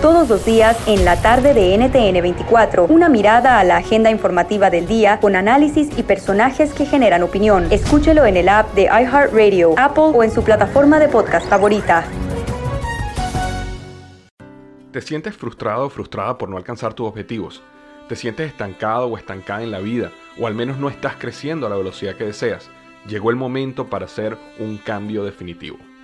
Todos los días en la tarde de NTN 24, una mirada a la agenda informativa del día con análisis y personajes que generan opinión. Escúchelo en el app de iHeartRadio, Apple o en su plataforma de podcast favorita. ¿Te sientes frustrado o frustrada por no alcanzar tus objetivos? ¿Te sientes estancado o estancada en la vida? ¿O al menos no estás creciendo a la velocidad que deseas? Llegó el momento para hacer un cambio definitivo.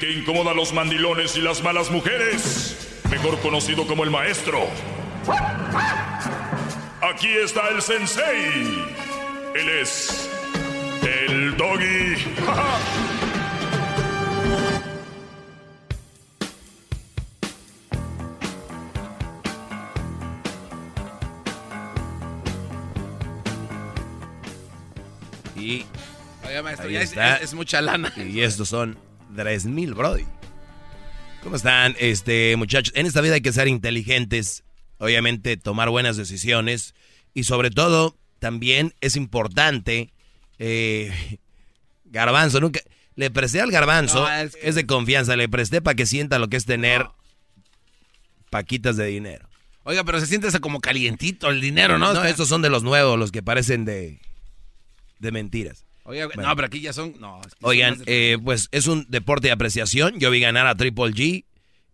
Que incomoda a los mandilones y las malas mujeres, mejor conocido como el maestro. Aquí está el sensei. Él es el doggy. Y Oiga, maestro, Ahí ya es, está. es- es mucha lana. Y estos son 3000, Brody. ¿Cómo están, este, muchachos? En esta vida hay que ser inteligentes, obviamente tomar buenas decisiones y sobre todo también es importante, eh, Garbanzo, nunca, le presté al Garbanzo, No, es, de confianza, le presté para que sienta lo que es tener paquitas de dinero. Oiga, pero se siente como calientito el dinero, ¿no? No, estos son de los nuevos, los que parecen de, de mentiras. Oiga, Bueno. no, pero aquí ya son. No, es que Oigan, son más de- eh, pues es un deporte de apreciación. Yo vi ganar a Triple G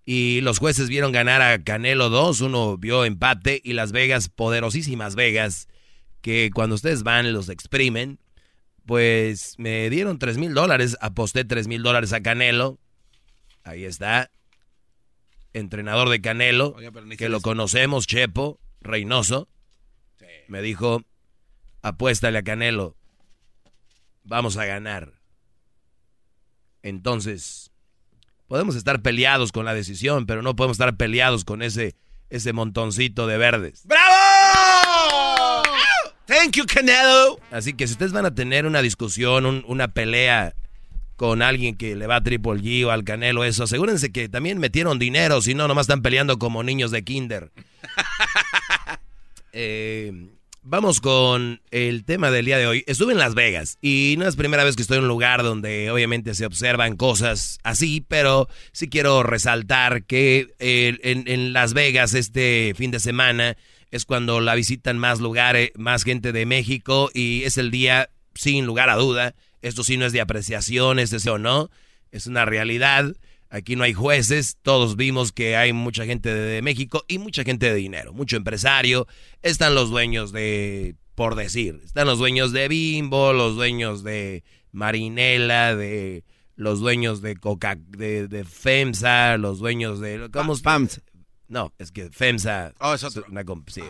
y los jueces vieron ganar a Canelo 2. Uno vio empate y Las Vegas, poderosísimas Vegas, que cuando ustedes van los exprimen, pues me dieron 3 mil dólares. Aposté 3 mil dólares a Canelo. Ahí está. Entrenador de Canelo, Oiga, que lo conocemos, Chepo, Reynoso. Me dijo, apuéstale a Canelo. Vamos a ganar. Entonces, podemos estar peleados con la decisión, pero no podemos estar peleados con ese, ese montoncito de verdes. ¡Bravo! Thank you, Canelo. Así que si ustedes van a tener una discusión, un- una pelea con alguien que le va a Triple G o al Canelo, eso, asegúrense que también metieron dinero, si no, nomás están peleando como niños de kinder. Eh, vamos con el tema del día de hoy. Estuve en Las Vegas y no es primera vez que estoy en un lugar donde obviamente se observan cosas así, pero sí quiero resaltar que eh, en, Las Vegas este fin de semana es cuando la visitan más lugares, más gente de México y es el día sin lugar a duda. Esto sí no es de apreciación, sí o no, es una realidad. Aquí no hay jueces, todos vimos que hay mucha gente de, México y mucha gente de dinero, mucho empresario. Están los dueños de, por decir, están los dueños de Bimbo, los dueños de Marinela, de los dueños de Coca, de, de FEMSA, los dueños de... ¿cómo? Pams. No, es que FEMSA... Oh, es otro. Una, sí,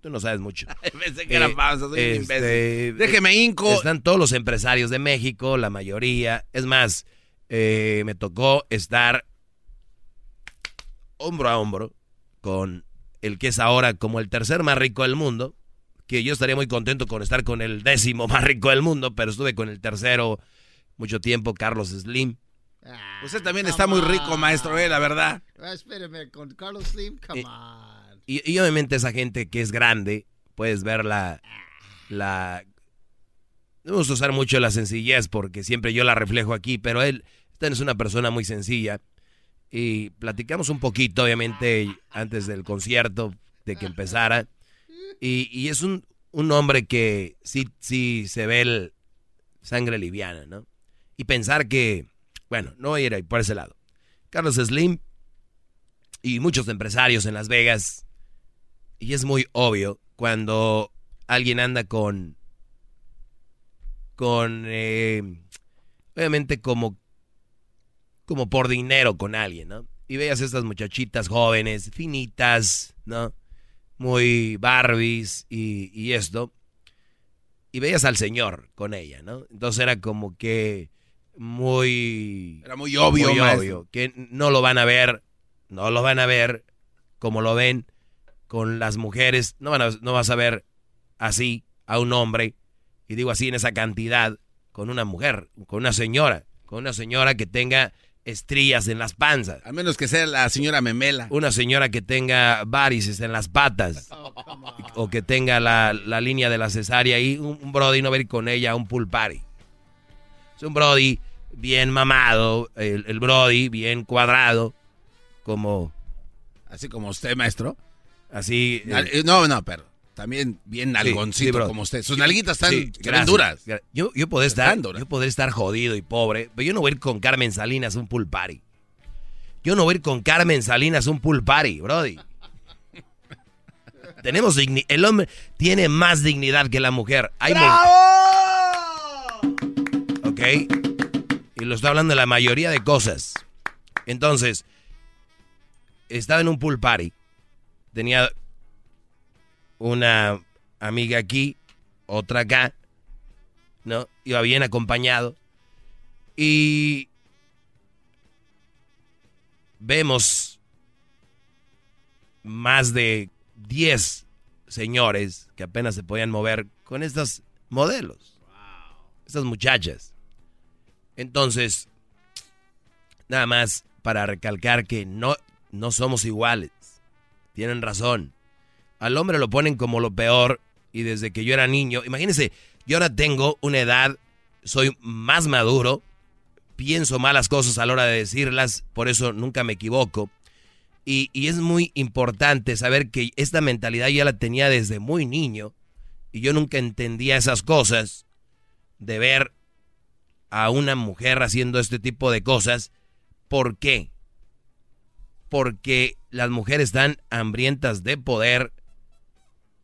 tú no sabes mucho. Pensé que era Eh, un este, imbécil. Déjeme hinco. Están todos los empresarios de México, la mayoría. Es más, eh, me tocó estar hombro a hombro con el que es ahora como el tercer más rico del mundo, que yo estaría muy contento con estar con el décimo más rico del mundo, pero estuve con el tercero mucho tiempo, Carlos Slim. Usted también está muy rico, maestro, eh, la verdad. Ah, espéreme, con Carlos Slim, come Eh, on. Y, y obviamente esa gente que es grande, puedes ver la... la no me gusta usar mucho la sencillez porque siempre yo la reflejo aquí, pero él, esta es una persona muy sencilla. Y platicamos un poquito, obviamente, antes del concierto, de que empezara. Y, y es un, un hombre que sí, sí se ve sangre liviana, ¿no? Y pensar que, bueno, no voy a ir por ese lado. Carlos Slim y muchos empresarios en Las Vegas y es muy obvio cuando alguien anda con. con. eh, obviamente como. Como por dinero con alguien, ¿no? Y veas estas muchachitas jóvenes, finitas, ¿no? Muy Barbies y, y esto. Y veías al señor con ella, ¿no? Entonces era como que muy. Era muy obvio, muy obvio, que no lo van a ver no lo van a ver como lo ven con las mujeres. No, van a- no vas a ver así a un hombre, y digo así en esa cantidad, con una mujer, con una señora, con una señora que tenga estrías en las panzas, A menos que sea la señora Memela. una señora que tenga varices en las patas, o que tenga la, la línea de la cesárea y un, un brody no va a ir con ella a un pool party. Es un brody bien mamado, el, el brody bien cuadrado, como Así como usted, maestro. así... eh, No, no, pero también bien nalgoncito sí, como usted. Sus nalguitas están, Sí, duras. Yo, yo podré estar, yo podré estar jodido y pobre, pero yo no voy a ir con Carmen Salinas a un pool party. Yo no voy a ir con Carmen Salinas a un pool party, brody. Tenemos digni- el hombre tiene más dignidad que la mujer. Hay mu- ¿Ok? Y lo está hablando de la mayoría de cosas. Entonces, estaba en un pool party. Tenía una amiga aquí, otra acá, ¿no? Iba bien acompañado. Y vemos más de 10 señores que apenas se podían mover con estas modelos, estas muchachas. Entonces, nada más para recalcar que no, no somos iguales. Tienen razón. Al hombre lo ponen como lo peor y desde que yo era niño, imagínense, yo ahora tengo una edad, soy más maduro, pienso malas cosas a la hora de decirlas, por eso nunca me equivoco. Y, y es muy importante saber que esta mentalidad ya la tenía desde muy niño y yo nunca entendía esas cosas de ver a una mujer haciendo este tipo de cosas. ¿Por qué? Porque las mujeres están hambrientas de poder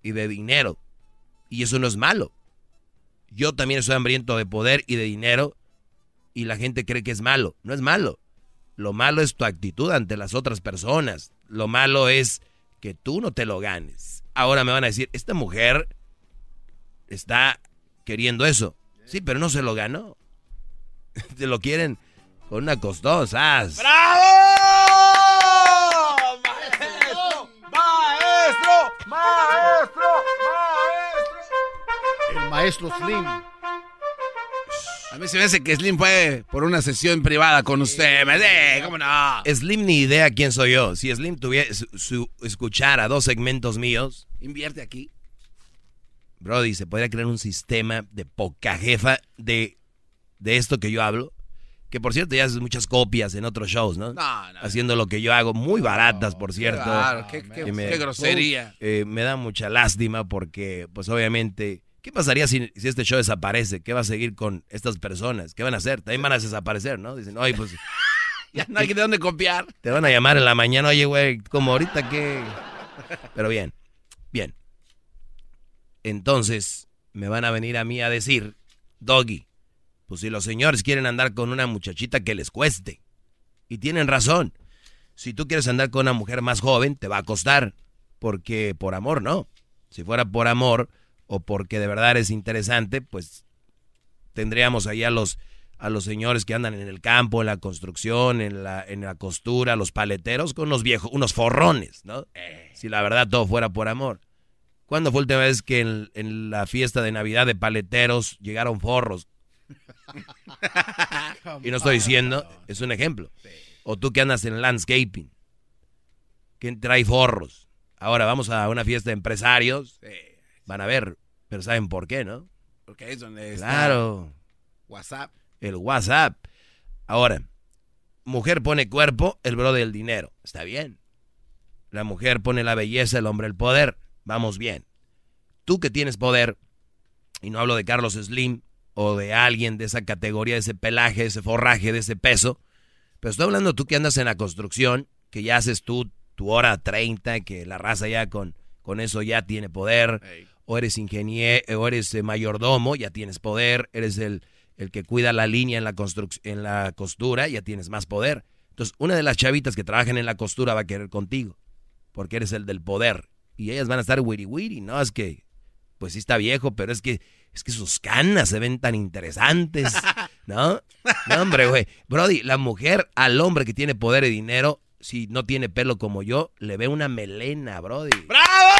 y de dinero. Y eso no es malo. Yo también estoy hambriento de poder y de dinero y la gente cree que es malo. No es malo. Lo malo es tu actitud ante las otras personas. Lo malo es que tú no te lo ganes. Ahora me van a decir, esta mujer está queriendo eso. Sí, pero no se lo ganó. Se lo quieren con una costosa. El maestro Slim. A mí se me hace que Slim fue por una sesión privada con usted. Me de, ¿cómo no? Slim ni idea quién soy yo. Si Slim tuviera su, su- escuchara dos segmentos míos, Invierte aquí. Brody, se podría crear un sistema de poca jefa de, de esto que yo hablo. Que por cierto ya haces muchas copias en otros shows, ¿no? No, no. Haciendo lo que yo hago, muy baratas, por cierto. Claro, qué, qué- Que me- qué grosería. Eh, me da mucha lástima porque, pues obviamente, ¿qué pasaría si, si este show desaparece? ¿Qué va a seguir con estas personas? ¿Qué van a hacer? También van a desaparecer, ¿no? Dicen, oye, pues Ya no hay de dónde copiar. te van a llamar en la mañana, oye, güey, como ahorita que... Pero bien, bien. Entonces, me van a venir a mí a decir, Doggy, pues si los señores quieren andar con una muchachita que les cueste. Y tienen razón. Si tú quieres andar con una mujer más joven, te va a costar. Porque por amor no. Si fuera por amor o porque de verdad eres interesante, pues tendríamos ahí a los, a los señores que andan en el campo, en la construcción, en la, en la costura, los paleteros, con unos viejos, unos forrones, ¿no? Si la verdad todo fuera por amor. ¿Cuándo fue la última vez que en, en la fiesta de Navidad de paleteros llegaron forros? y no estoy diciendo, es un ejemplo. O tú que andas en landscaping. ¿Quién trae forros? Ahora vamos a una fiesta de empresarios. Van a ver, pero ¿saben por qué, no? Porque ahí es donde está Claro, WhatsApp. el WhatsApp. Ahora, mujer pone cuerpo, el bro del dinero. Está bien. La mujer pone la belleza, el hombre el poder. Vamos bien. Tú que tienes poder, y no hablo de Carlos Slim o de alguien de esa categoría, de ese pelaje, de ese forraje, de ese peso, pero estoy hablando tú que andas en la construcción, que ya haces tú tu hora 30, que la raza ya con, con eso ya tiene poder, Ey. O eres ingeniero, o eres eh, mayordomo, ya tienes poder, eres el, el que cuida la línea en la, en la costura, ya tienes más poder. Entonces, una de las chavitas que trabajan en la costura va a querer contigo, porque eres el del poder. Y ellas van a estar wiri wiri, ¿no? Es que, pues sí está viejo, pero es que, es que sus canas se ven tan interesantes, ¿no? No, hombre, güey. Brody, la mujer al hombre que tiene poder y dinero si no tiene pelo como yo, le ve una melena, Brody. ¡Bravo!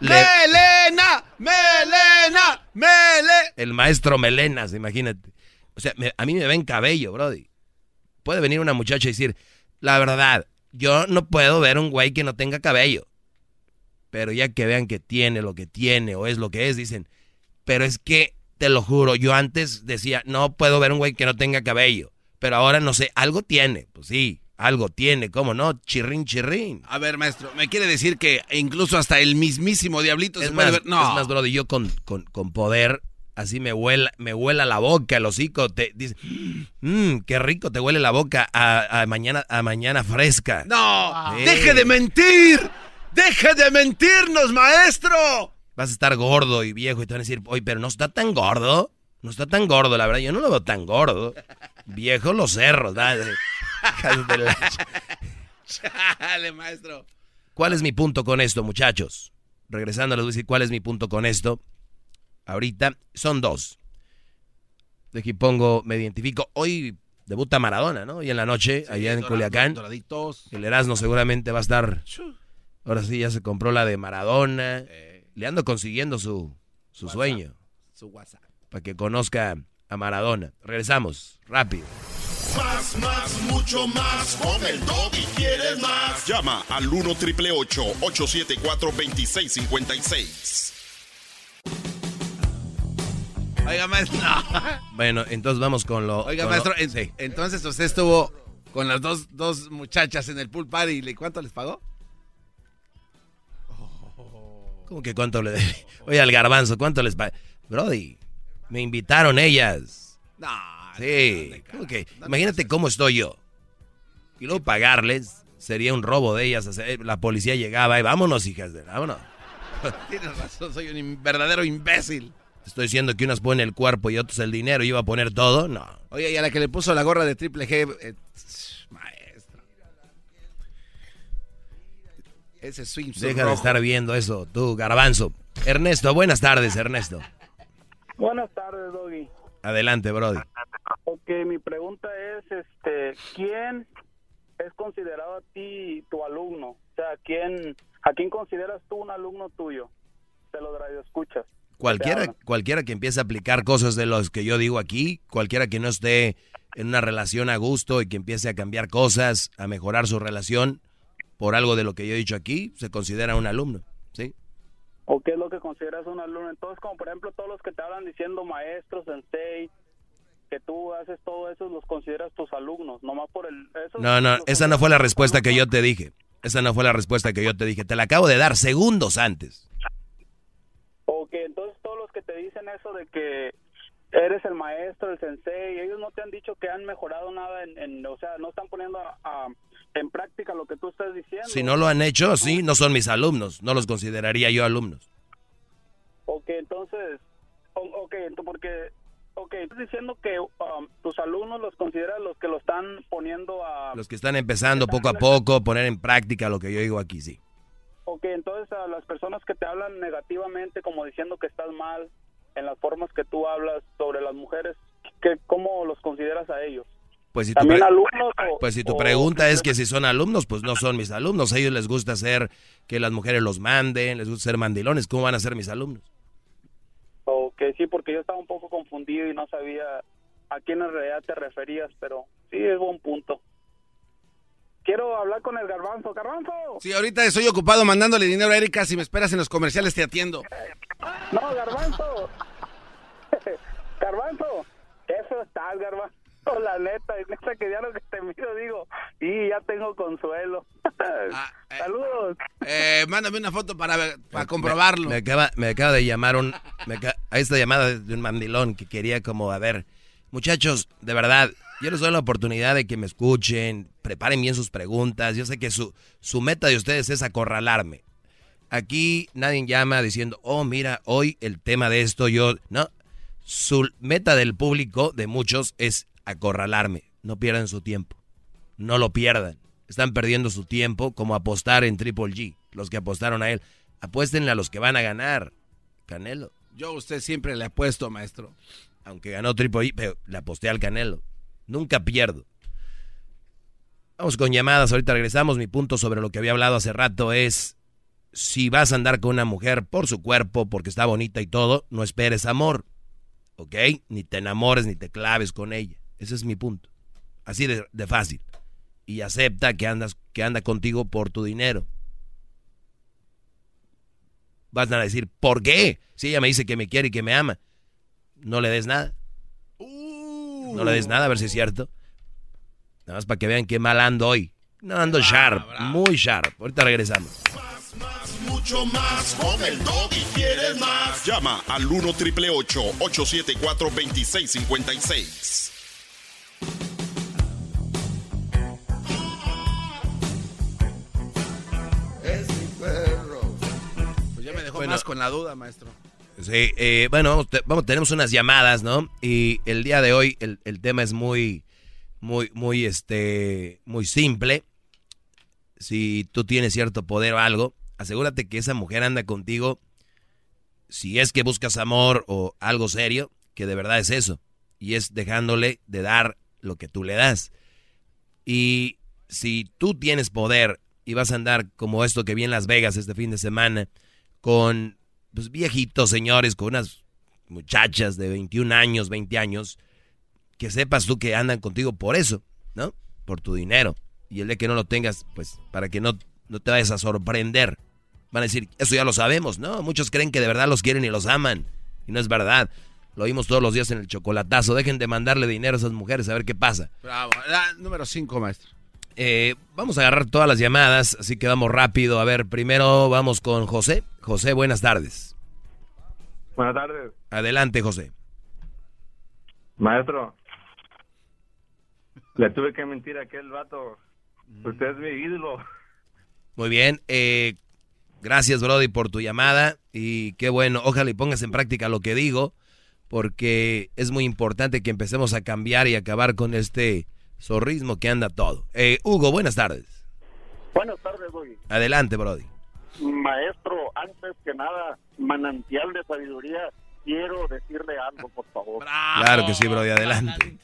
¡Melena! ¡Melena! ¡Melena! El maestro Melenas, imagínate. O sea, a mí me ven cabello, Brody. Puede venir una muchacha y decir, la verdad, yo no puedo ver un güey que no tenga cabello. Pero ya que vean que tiene lo que tiene o es lo que es, dicen, pero es que, te lo juro, yo antes decía, no puedo ver un güey que no tenga cabello. Pero ahora no sé, algo tiene. Pues sí, algo tiene, ¿cómo no? Chirrín, chirrín. A ver, maestro, me quiere decir que incluso hasta el mismísimo diablito es se más, puede ver. No. Es más, brody, yo con, con, con poder, así me huela, me huela la boca, el hocico, te dice, mmm, qué rico te huele la boca a, a mañana, a mañana fresca. No, Sí. deje de mentir. Deje de mentirnos, maestro. Vas a estar gordo y viejo y te van a decir, oye, pero no está tan gordo. No está tan gordo, la verdad. Yo no lo veo tan gordo. Viejo los cerros, dale. Hijas de la- Chale, maestro. ¿Cuál es mi punto con esto, muchachos? Regresando, les voy a decir cuál es mi punto con esto. Ahorita son dos. De aquí pongo, me identifico. Hoy debuta Maradona, ¿no? Y en la noche, allá en Culiacán. Doraditos. El Erasmo seguramente va a estar. Ahora sí, ya se compró la de Maradona. Eh, Le ando consiguiendo su, su sueño. su WhatsApp. Para que conozca a Maradona. Regresamos, rápido. Más, más, mucho más. Con el y quieres más. Llama al 1 triple 874 2656. Oiga, maestro. no. Bueno, entonces vamos con lo. Oiga, con maestro, lo- en- sí. entonces usted estuvo con las dos, dos muchachas en el pool party. ¿Y cuánto les pagó? ¿Cómo que cuánto le debe? Oye, al garbanzo, ¿cuánto les paga? Brody, me invitaron ellas. No. Sí. ¿Cómo que? Imagínate cómo estoy yo. Y luego pagarles sería un robo de ellas. eh, La policía llegaba y vámonos, hijas de. Vámonos. Tienes razón, soy un verdadero imbécil. Te Estoy diciendo que unas ponen el cuerpo y otros el dinero y iba a poner todo. No. Oye, y a la que le puso la gorra de triple G, eh, maestro. Ese swing. Deja de estar viendo eso, tú, garbanzo. Ernesto, buenas tardes, Ernesto. Buenas tardes, Doggy. Adelante, Brody. Ok, mi pregunta es, este, ¿quién es considerado a ti tu alumno? O sea, ¿quién, ¿a quién consideras tú un alumno tuyo? Te lo escuchas. Cualquiera, cualquiera que empiece a aplicar cosas de los que yo digo aquí, cualquiera que no esté en una relación a gusto y que empiece a cambiar cosas, a mejorar su relación por algo de lo que yo he dicho aquí, se considera un alumno. ¿O qué es lo que consideras un alumno? Entonces, como por ejemplo todos los que te hablan diciendo maestros, sensei, que tú haces todo eso, los consideras tus alumnos, nomás por el... Eso, No, no, esa no fue la respuesta que yo te dije. Esa no fue la respuesta que yo te dije. Te la acabo de dar segundos antes. O que entonces todos los que te dicen eso de que eres el maestro, el sensei, ellos no te han dicho que han mejorado nada en, en- o sea, no están poniendo a- a- en práctica lo que tú estás diciendo. Si no lo han hecho, sí, no son mis alumnos. No los consideraría yo alumnos. O que entonces, ok, porque, ok, estás diciendo que um, tus alumnos los consideras los que lo están poniendo a... Los que están empezando poco a poco, poner en práctica lo que yo digo aquí, sí. Ok, entonces a las personas que te hablan negativamente, como diciendo que estás mal en las formas que tú hablas sobre las mujeres, ¿qué, ¿cómo los consideras a ellos? Pues si ¿También alumnos? O, pues si tu o- pregunta es que si son alumnos, pues no son mis alumnos. A ellos les gusta hacer que las mujeres los manden, les gusta ser mandilones. ¿Cómo van a ser mis alumnos? Ok, sí, porque yo estaba un poco confundido y no sabía a quién en realidad te referías, pero sí, es buen punto. Quiero hablar con el garbanzo. ¡Garbanzo! Sí, ahorita estoy ocupado mandándole dinero a Erika. Si me esperas en los comerciales, te atiendo. No, garbanzo. garbanzo. Eso estás, garbanzo. La neta, neta que ya lo que te miro digo, y ya tengo consuelo. Ah, eh. Saludos. Eh, mándame una foto para, para comprobarlo. Me acaba, me acaba de llamar un... Me acaba- a esta llamada de un mandilón que quería como, a ver, muchachos, de verdad, yo les doy la oportunidad de que me escuchen, preparen bien sus preguntas. Yo sé que su, su meta de ustedes es acorralarme. Aquí nadie llama diciendo, oh, mira, hoy el tema de esto, yo... No, su meta del público, de muchos, es acorralarme. No pierdan su tiempo. No lo pierdan. Están perdiendo su tiempo como apostar en Triple G. Los que apostaron a él. Apuéstenle a los que van a ganar. Canelo. Yo a usted siempre le apuesto, maestro. Aunque ganó Triple G, pero le aposté al Canelo. Nunca pierdo. Vamos con llamadas, ahorita regresamos. Mi punto sobre lo que había hablado hace rato es, si vas a andar con una mujer por su cuerpo, porque está bonita y todo, no esperes amor, ¿ok? Ni te enamores, ni te claves con ella. Ese es mi punto. Así de, de fácil. Y acepta que, andas, que anda contigo por tu dinero. Vas a decir, ¿por qué? Si ella me dice que me quiere y que me ama, no le des nada. No le des nada, a ver si es cierto. Nada más para que vean qué mal ando hoy. No, ando sharp, muy sharp. Ahorita regresamos. Más, más, mucho más. Con el y quieres más. Llama al 1 triple 874 2656. Es mi perro. Pues ya me dejó Bueno. más con la duda, maestro. Sí, eh, bueno, vamos, te- vamos, tenemos unas llamadas, ¿no? Y el día de hoy el, el tema es muy, muy, muy, este, muy simple. Si tú tienes cierto poder o algo, asegúrate que esa mujer anda contigo. Si es que buscas amor o algo serio, que de verdad es eso. Y es dejándole de dar lo que tú le das. Y si tú tienes poder y vas a andar como esto que vi en Las Vegas este fin de semana, con pues, viejitos señores, con unas muchachas de 21 años, 20 años, que sepas tú que andan contigo por eso, ¿no? Por tu dinero. Y el de que no lo tengas, pues para que no, no te vayas a sorprender. Van a decir, eso ya lo sabemos, ¿no? Muchos creen que de verdad los quieren y los aman. Y no es verdad. Lo oímos todos los días en el chocolatazo. Dejen de mandarle dinero a esas mujeres a ver qué pasa. Bravo. La número 5, maestro. Eh, vamos a agarrar todas las llamadas, así que vamos rápido. A ver, primero vamos con José. José, buenas tardes. Buenas tardes, Adelante, José. maestro. Le tuve que mentir a aquel vato. Usted es mi ídolo. Muy bien. eh, gracias, Brody, por tu llamada. Y qué bueno. Ojalá y pongas en práctica lo que digo, porque es muy importante que empecemos a cambiar y acabar con este zorrismo que anda todo. Eh, Hugo, buenas tardes. Buenas tardes, Doggy. Adelante, Brody. Maestro, antes que nada, manantial de sabiduría, quiero decirle algo, por favor. Claro que sí, Brody, adelante.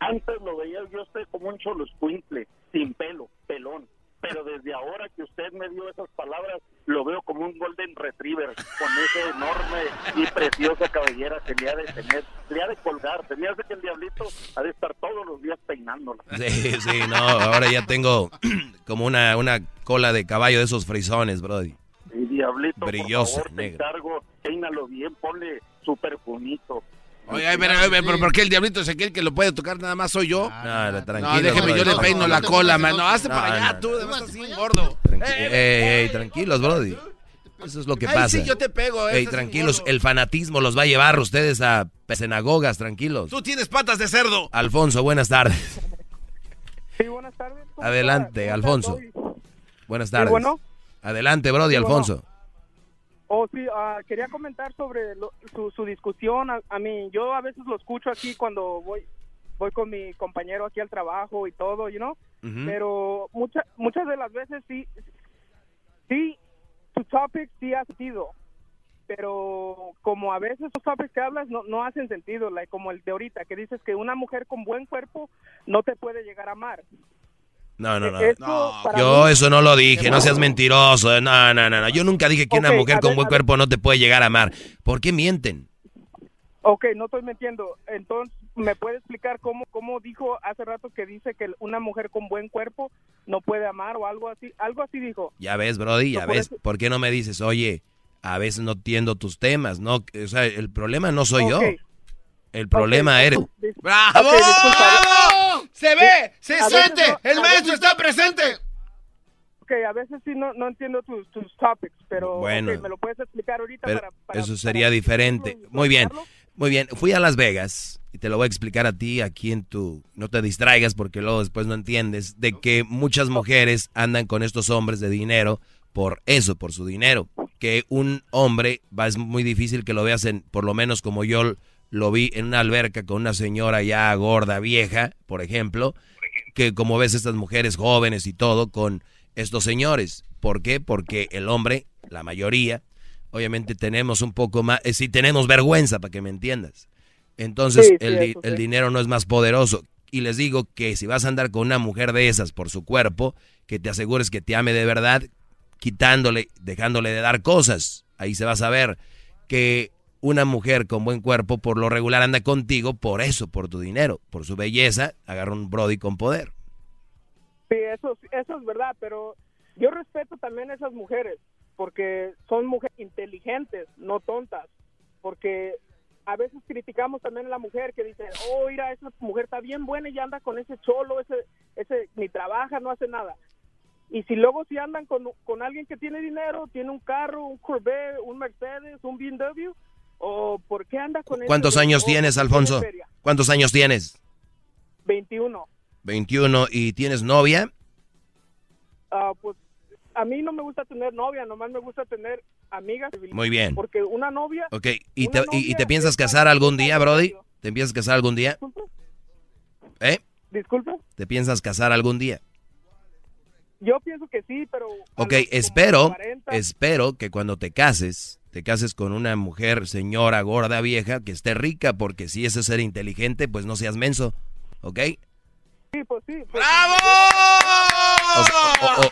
Antes lo veía yo usted como un cholo escuincle, sin pelo, pelón. Pero desde ahora que usted me dio esas palabras, lo veo como un golden retriever, con esa enorme y preciosa cabellera que le ha de tener, le ha de colgar. Tenía que el diablito ha de estar todos los días peinándola. Sí, sí, no, ahora ya tengo como una, una cola de caballo de esos frisones, Brody. Y diablito, Brilloso, por favor, te negro. encargo, peínalo bien, ponle su perfumito. Oye, ay, pero, ay, pero ¿por qué el diablito es aquel que lo puede tocar nada más soy yo? No, no, tranquilo. No, déjeme, yo le peino la cola, man. No, hazte No, para allá no, tú, estás bien gordo. Ey, ey, tranquilos, Brody. Eso es lo que Ay, pasa. sí, yo te pego, eh, Ey, tranquilos, el fanatismo los va a llevar ustedes a sinagogas, tranquilos. Tú tienes patas de cerdo. Alfonso, buenas tardes. Sí, buenas tardes. ¿Cómo Adelante, Alfonso. Buenas tardes. bueno. Adelante, Brody. Alfonso. Oh, sí, ah, quería comentar sobre lo- su, su discusión. A, a mí, yo a veces lo escucho aquí cuando voy voy con mi compañero aquí al trabajo y todo, you know? Pero muchas muchas de las veces sí, sí, tu topic sí ha sentido. Pero como a veces los topics que hablas no, no hacen sentido, like, como el de ahorita, que dices que una mujer con buen cuerpo no te puede llegar a amar. No, no, no. Para Yo mí- eso no lo dije, no seas mentiroso. No, no, no, no. Yo nunca dije que una mujer con ver, buen cuerpo no te puede llegar a amar. ¿Por qué mienten? Ok, no estoy mintiendo. Entonces, ¿me puede explicar cómo, cómo dijo hace rato que dice que una mujer con buen cuerpo no puede amar o algo así? Algo así dijo. Ya ves, Brody, ya No, ves. ¿Por qué no me dices, oye, a veces no entiendo tus temas? No, o sea, el problema no soy yo. El problema eres. ¡Bravo! ¡Bravo! ¡Se ve! ¡Se A siente! no- ¡El maestro veces- está presente! Ok, a veces sí no, no entiendo tus, tus topics, pero Bueno. me lo puedes explicar ahorita para, para- eso para sería diferente. Muy bien, muy bien. Fui a Las Vegas y te lo voy a explicar a ti aquí en tu... No te distraigas porque luego después no entiendes de que muchas mujeres andan con estos hombres de dinero por eso, por su dinero. Que un hombre, va, es muy difícil que lo veas en, por lo menos como yo lo vi en una alberca con una señora ya gorda, vieja, por ejemplo, que como ves estas mujeres jóvenes y todo con estos señores. ¿Por qué? Porque el hombre, la mayoría, obviamente tenemos un poco más, eh, sí tenemos vergüenza, para que me entiendas. Entonces Sí, el, eso el dinero no es más poderoso. Y les digo que si vas a andar con una mujer de esas por su cuerpo, que te asegures que te ame de verdad, quitándole, dejándole de dar cosas. Ahí se va a saber que una mujer con buen cuerpo por lo regular anda contigo por eso, por tu dinero, por su belleza, agarra un Brody con poder. Sí, eso, eso es verdad, pero yo respeto también a esas mujeres, porque son mujeres inteligentes, no tontas, porque a veces criticamos también a la mujer que dice, oh, mira, esa mujer está bien buena y anda con ese cholo, ese, ese ni trabaja, no hace nada. Y si luego si andan con, con alguien que tiene dinero, tiene un carro, un Corvette, un Mercedes, un BMW, o por qué anda con ¿Cuántos años tienes, Alfonso? ¿Cuántos años tienes? 21. 21 y tienes novia? Ah, pues a mí no me gusta tener novia, nomás me gusta tener amigas. Muy bien. Porque una novia... Ok, ¿y, te, y, te piensas casar algún día, Brody? ¿Te piensas casar algún día? ¿Eh? Disculpe. ¿Te piensas casar algún día? Yo pienso que sí, pero... Ok, espero, espero que cuando te cases, te cases con una mujer, señora, gorda, vieja, que esté rica, porque si eso es ser inteligente, pues no seas menso, ¿ok? Sí, pues sí. Pues ¡Bravo!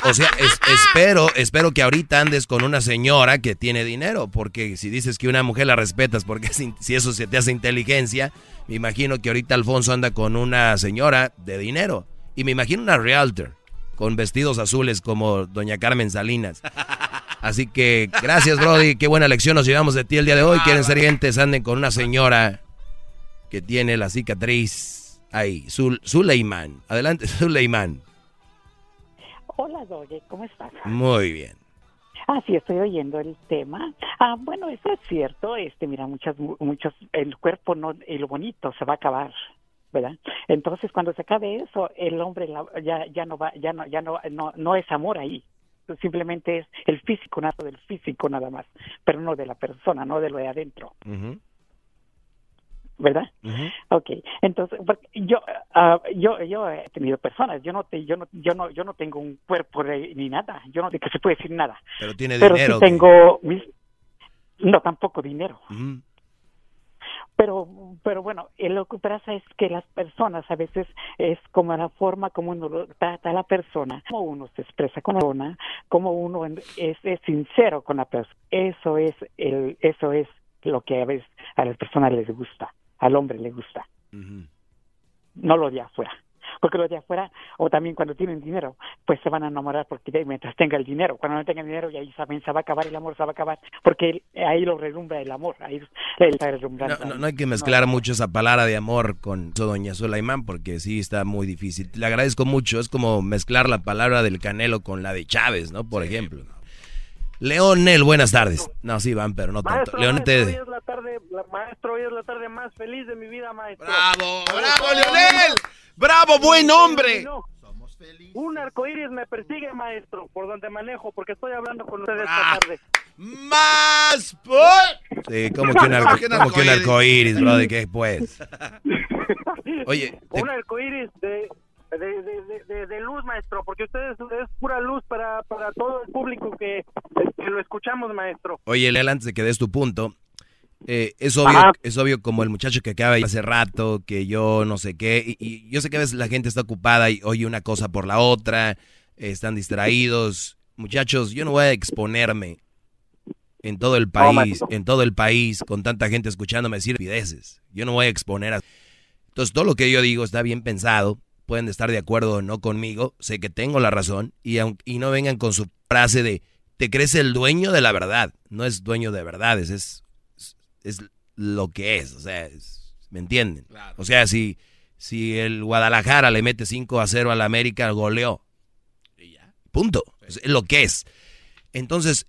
O, sea, espero, espero que ahorita andes con una señora que tiene dinero, porque si dices que una mujer la respetas, porque si eso se te hace inteligencia, me imagino que ahorita Alfonso anda con una señora de dinero. Y me imagino una realtor con vestidos azules como doña Carmen Salinas. Así que gracias, Brody. Qué buena lección nos llevamos de ti el día de hoy. Quieren ser gentes, anden con una señora que tiene la cicatriz ahí. Zul Zuleiman. Adelante, Zuleiman. Hola, Doye, ¿cómo estás? Muy bien. Ah, sí, estoy oyendo el tema. Ah, bueno, eso es cierto. Este, mira, muchas, muchos, el cuerpo no, y lo bonito se va a acabar. ¿verdad? Entonces, cuando se acabe eso, el hombre ya, ya no va, ya no, ya no, no, no es amor ahí. Simplemente es el físico, nada del físico nada más, pero no de la persona, no de lo de adentro. ¿verdad? Okay, entonces yo ah, yo yo he tenido personas, yo no te, yo no yo no yo no tengo un cuerpo ni nada, yo no de que se puede decir nada. Pero tiene dinero. Sí tengo no tampoco dinero. Pero, pero bueno, lo que pasa es que las personas a veces es como la forma como uno trata a la persona, como uno se expresa con la persona, como uno es, es sincero con la persona. Eso es el, eso es lo que a veces a las personas les gusta, al hombre le gusta. No lo de afuera porque los de afuera, o también cuando tienen dinero, pues se van a enamorar porque mientras tenga el dinero, cuando no tenga dinero, y ahí saben, se va a acabar el amor, se va a acabar, porque ahí lo relumbra el amor, ahí está No, no, hay que mezclar mucho esa palabra de amor con doña Sulaimán, porque sí está muy difícil. Le agradezco mucho, es como mezclar la palabra del Canelo con la de Chávez, ¿no? Por ejemplo. Leonel, buenas tardes. No, sí van, pero no tanto. Leonel, hoy es la tarde, maestro, hoy es la tarde más feliz de mi vida, maestro. ¡Bravo, bravo, Leonel! ¡Bravo, buen hombre! Un arcoíris me persigue, maestro, por donde manejo, porque estoy hablando con ustedes esta ah, tarde. ¡Más! Por... Sí, como que un, arco, como que un arcoíris, bro, ¿de qué pues? Oye. Un arcoíris de, de, de, de, luz, maestro, porque ustedes es pura luz para, para todo el público que, que lo escuchamos, maestro. Oye, Leal, antes de que des tu punto, eh, es obvio, es obvio como el muchacho que acaba hace rato, que yo no sé qué, y, yo sé que a veces la gente está ocupada y oye una cosa por la otra, están distraídos. Muchachos, yo no voy a exponerme en todo el país, en todo el país, con tanta gente escuchándome decir pideces. Yo no voy a exponer a... Entonces, todo lo que yo digo está bien pensado, pueden estar de acuerdo o no conmigo, sé que tengo la razón, y, y no vengan con su frase de, te crees el dueño de la verdad. No es dueño de verdades, es es lo que es, o sea, ¿me entienden? O sea, si, si el Guadalajara le mete 5 a 0 al América, goleó. Punto. Es lo que es. Entonces,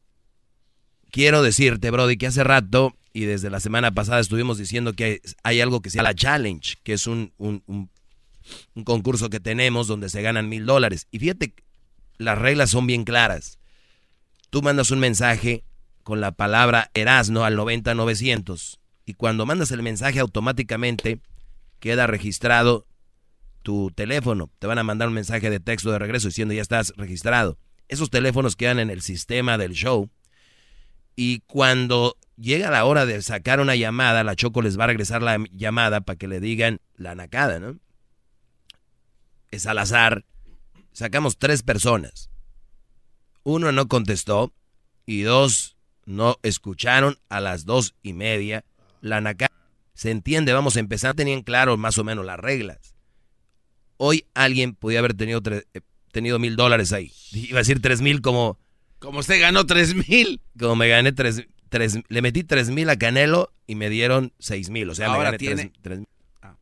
quiero decirte, Brody, que hace rato y desde la semana pasada estuvimos diciendo que hay, algo que se llama la Challenge, que es un, un, un, un concurso que tenemos donde se ganan mil dólares. Y fíjate, las reglas son bien claras. Tú mandas un mensaje con la palabra Erasno al 90900 y cuando mandas el mensaje automáticamente queda registrado tu teléfono. Te van a mandar un mensaje de texto de regreso diciendo ya estás registrado. Esos teléfonos quedan en el sistema del show y cuando llega la hora de sacar una llamada, la Choco les va a regresar la llamada para que le digan la nacada, ¿no? es al azar. Sacamos tres personas. Uno no contestó y dos no escucharon a las dos y media. La NACA se entiende, vamos a empezar. Tenían claro más o menos las reglas. Hoy alguien podía haber tenido, eh, tenido mil dólares ahí. Iba a decir tres mil como... Como usted ganó tres mil. Como me gané tres, tres le metí tres mil a Canelo y me dieron seis mil. O sea, Ahora me gané tiene... tres, mil. Ah.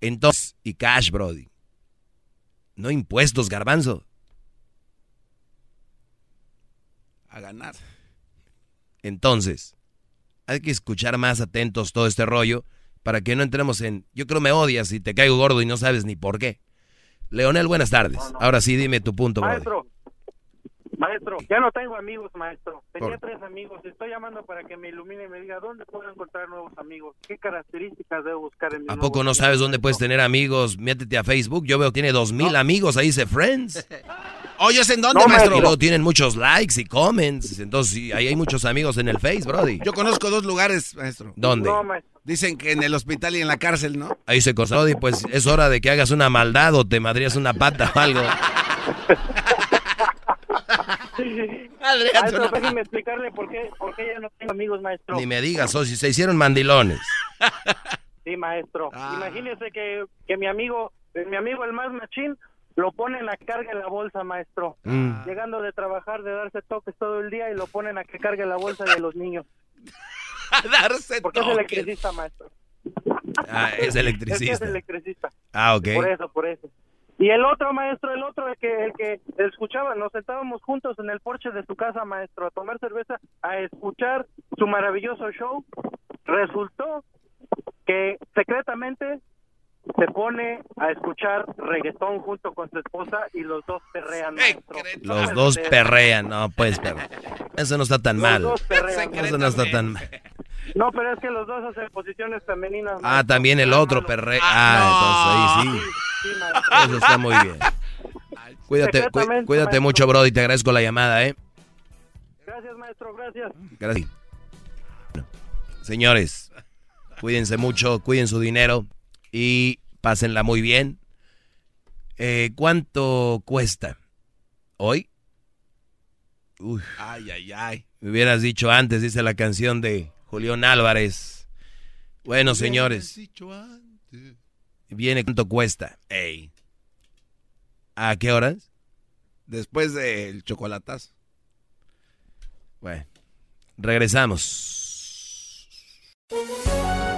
Entonces, y cash, Brody. No impuestos, garbanzo. A ganar. Entonces, hay que escuchar más atentos todo este rollo para que no entremos en... Yo creo me odias y te caigo gordo y no sabes ni por qué. Leonel, buenas tardes. Ahora sí, dime tu punto. Maestro, maestro, ya no tengo amigos, maestro. Tenía Por- tres amigos. Estoy llamando para que me ilumine y me diga dónde puedo encontrar nuevos amigos. ¿Qué características debo buscar en mi ¿A poco no sabes dónde puedes tener amigos? Métete a Facebook. Yo veo que tiene dos mil amigos. Ahí dice Friends. Oye, ¿en dónde, maestro? luego tienen muchos likes y comments. Entonces, sí, ahí hay muchos amigos en el Face, Brody. Yo conozco dos lugares, maestro. ¿Dónde? No, Dicen que en el hospital y en la cárcel, ¿no? Ahí se cosa. Brody, pues es hora de que hagas una maldad o te madrías una pata o algo. Maestro, déjeme explicarle por qué, por qué ya no tengo amigos, maestro. Ni me digas, o si se hicieron mandilones. Sí, maestro. Ah. Imagínese que, que mi amigo, mi amigo el más machín, lo ponen a cargue la bolsa, maestro. Mm. Llegando de trabajar, de darse toques todo el día y lo ponen a que cargue la bolsa de los niños. a darse Porque es electricista, maestro. Ah, es Es que electricista. es electricista. Ah, ok. Por eso, por eso. Y el otro maestro, el otro, el que, el que escuchaba, nos sentábamos juntos en el porche de su casa, maestro, a tomar cerveza, a escuchar su maravilloso show. Resultó que secretamente se pone a escuchar reggaetón junto con su esposa y los dos perrean. Los dos perrean. No, pues, pero eso no está tan Los mal. dos perrean. Eso no está tan mal. No, pero es que los dos hacen posiciones femeninas. Ah, también el otro perrea. Ah, entonces ahí sí. Eso está muy bien. Cuídate, cu- cuídate maestro. mucho, Brody. Te agradezco la llamada, ¿eh? Gracias, maestro, gracias. Gracias. Bueno, Señores, cuídense mucho, cuiden su dinero y pásenla muy bien. Eh, ¿Cuánto cuesta? ¿Hoy? Uy, Ay, ay, ay. me hubieras dicho antes, dice la canción de Julián Álvarez. Bueno, señores, viene cuánto cuesta. Ey. ¿A qué horas? Después del chocolatazo. Bueno, regresamos.